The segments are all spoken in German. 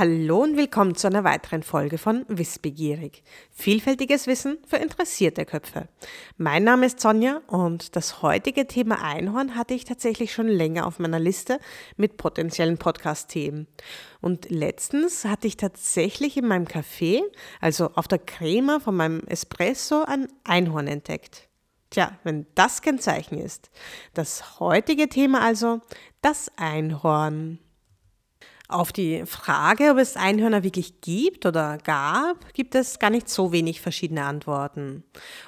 Hallo und willkommen zu einer weiteren Folge von Wissbegierig. Vielfältiges Wissen für interessierte Köpfe. Mein Name ist Sonja und das heutige Thema Einhorn hatte ich tatsächlich schon länger auf meiner Liste mit potenziellen Podcast-Themen. Und letztens hatte ich tatsächlich in meinem Café, also auf der Creme von meinem Espresso, ein Einhorn entdeckt. Tja, wenn das kein Zeichen ist. Das heutige Thema also das Einhorn. Auf die Frage, ob es Einhörner wirklich gibt oder gab, gibt es gar nicht so wenig verschiedene Antworten.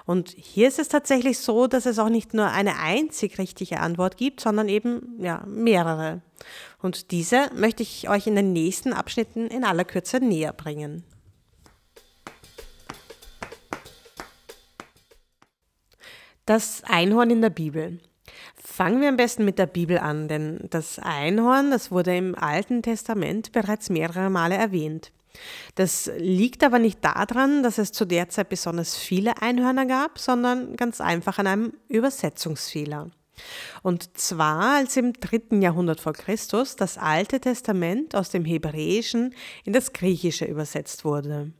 Und hier ist es tatsächlich so, dass es auch nicht nur eine einzig richtige Antwort gibt, sondern eben ja, mehrere. Und diese möchte ich euch in den nächsten Abschnitten in aller Kürze näher bringen. Das Einhorn in der Bibel. Fangen wir am besten mit der Bibel an, denn das Einhorn, das wurde im Alten Testament bereits mehrere Male erwähnt. Das liegt aber nicht daran, dass es zu der Zeit besonders viele Einhörner gab, sondern ganz einfach an einem Übersetzungsfehler. Und zwar, als im dritten Jahrhundert vor Christus das Alte Testament aus dem Hebräischen in das Griechische übersetzt wurde.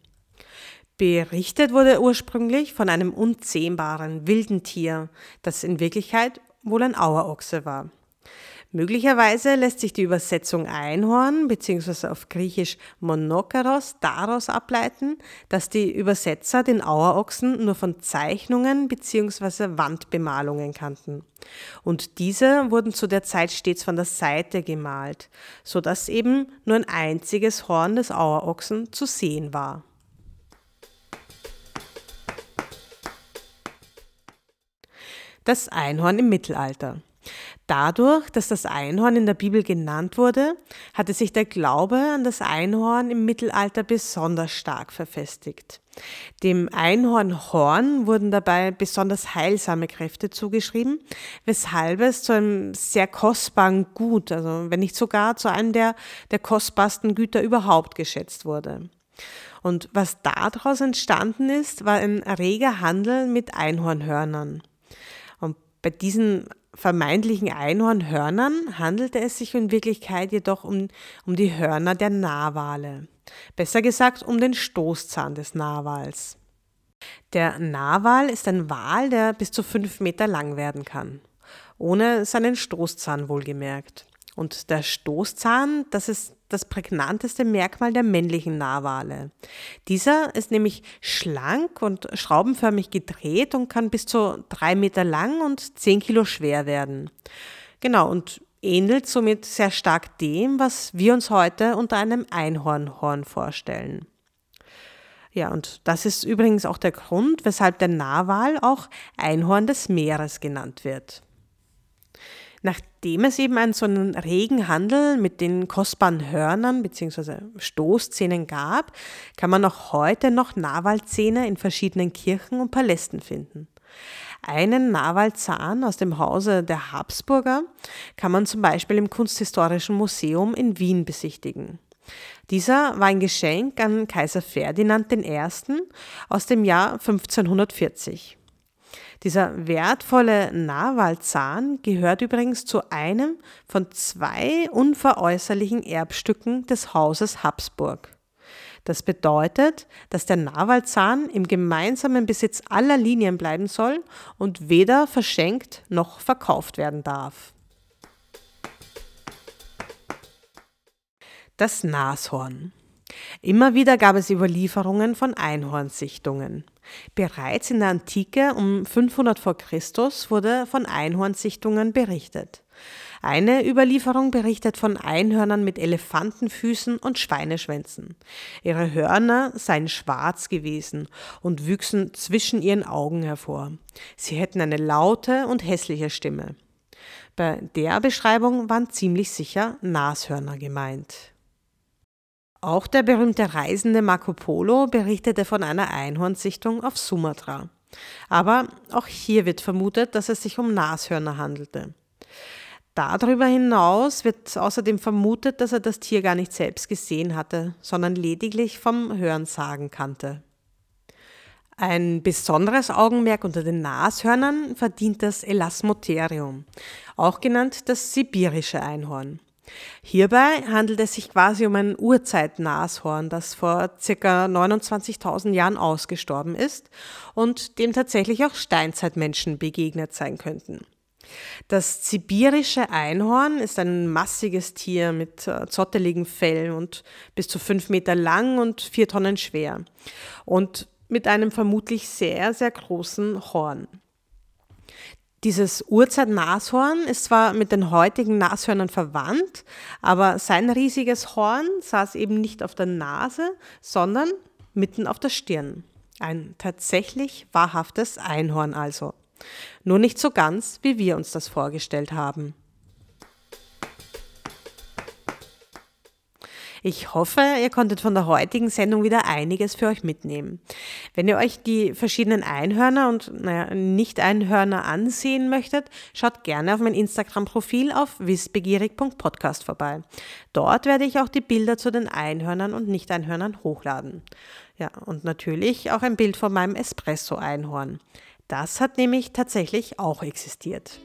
Berichtet wurde ursprünglich von einem unzähmbaren wilden Tier, das in Wirklichkeit wohl ein Auerochse war. Möglicherweise lässt sich die Übersetzung Einhorn bzw. auf Griechisch Monokeros daraus ableiten, dass die Übersetzer den Auerochsen nur von Zeichnungen bzw. Wandbemalungen kannten. Und diese wurden zu der Zeit stets von der Seite gemalt, sodass eben nur ein einziges Horn des Auerochsen zu sehen war. Das Einhorn im Mittelalter. Dadurch, dass das Einhorn in der Bibel genannt wurde, hatte sich der Glaube an das Einhorn im Mittelalter besonders stark verfestigt. Dem Einhornhorn wurden dabei besonders heilsame Kräfte zugeschrieben, weshalb es zu einem sehr kostbaren Gut, also wenn nicht sogar zu einem der, der kostbarsten Güter überhaupt geschätzt wurde. Und was daraus entstanden ist, war ein reger Handel mit Einhornhörnern. Bei diesen vermeintlichen Einhornhörnern handelte es sich in Wirklichkeit jedoch um, um die Hörner der Narwale. Besser gesagt um den Stoßzahn des Narwals. Der Narwal ist ein Wal, der bis zu fünf Meter lang werden kann. Ohne seinen Stoßzahn wohlgemerkt. Und der Stoßzahn, das ist das prägnanteste Merkmal der männlichen Narwale. Dieser ist nämlich schlank und schraubenförmig gedreht und kann bis zu drei Meter lang und zehn Kilo schwer werden. Genau, und ähnelt somit sehr stark dem, was wir uns heute unter einem Einhornhorn vorstellen. Ja, und das ist übrigens auch der Grund, weshalb der Narwal auch Einhorn des Meeres genannt wird. Nachdem es eben einen so einen regen Handel mit den kostbaren Hörnern bzw. Stoßzähnen gab, kann man auch heute noch Narwalzähne in verschiedenen Kirchen und Palästen finden. Einen Narwalzahn aus dem Hause der Habsburger kann man zum Beispiel im Kunsthistorischen Museum in Wien besichtigen. Dieser war ein Geschenk an Kaiser Ferdinand I. aus dem Jahr 1540. Dieser wertvolle Narwalzahn gehört übrigens zu einem von zwei unveräußerlichen Erbstücken des Hauses Habsburg. Das bedeutet, dass der Narwalzahn im gemeinsamen Besitz aller Linien bleiben soll und weder verschenkt noch verkauft werden darf. Das Nashorn. Immer wieder gab es Überlieferungen von Einhornsichtungen. Bereits in der Antike um 500 vor Christus wurde von Einhornsichtungen berichtet. Eine Überlieferung berichtet von Einhörnern mit Elefantenfüßen und Schweineschwänzen. Ihre Hörner seien schwarz gewesen und wüchsen zwischen ihren Augen hervor. Sie hätten eine laute und hässliche Stimme. Bei der Beschreibung waren ziemlich sicher Nashörner gemeint. Auch der berühmte Reisende Marco Polo berichtete von einer Einhornsichtung auf Sumatra. Aber auch hier wird vermutet, dass es sich um Nashörner handelte. Darüber hinaus wird außerdem vermutet, dass er das Tier gar nicht selbst gesehen hatte, sondern lediglich vom Hörensagen kannte. Ein besonderes Augenmerk unter den Nashörnern verdient das Elasmotherium, auch genannt das sibirische Einhorn. Hierbei handelt es sich quasi um ein Urzeitnashorn, das vor ca. 29.000 Jahren ausgestorben ist und dem tatsächlich auch Steinzeitmenschen begegnet sein könnten. Das sibirische Einhorn ist ein massiges Tier mit äh, zotteligen Fell und bis zu fünf Meter lang und vier Tonnen schwer und mit einem vermutlich sehr, sehr großen Horn. Dieses Urzeit-Nashorn ist zwar mit den heutigen Nashörnern verwandt, aber sein riesiges Horn saß eben nicht auf der Nase, sondern mitten auf der Stirn. Ein tatsächlich wahrhaftes Einhorn also. Nur nicht so ganz, wie wir uns das vorgestellt haben. Ich hoffe, ihr konntet von der heutigen Sendung wieder einiges für euch mitnehmen. Wenn ihr euch die verschiedenen Einhörner und naja, Nicht-Einhörner ansehen möchtet, schaut gerne auf mein Instagram-Profil auf wissbegierig.podcast vorbei. Dort werde ich auch die Bilder zu den Einhörnern und Nicht-Einhörnern hochladen. Ja, und natürlich auch ein Bild von meinem Espresso-Einhorn. Das hat nämlich tatsächlich auch existiert.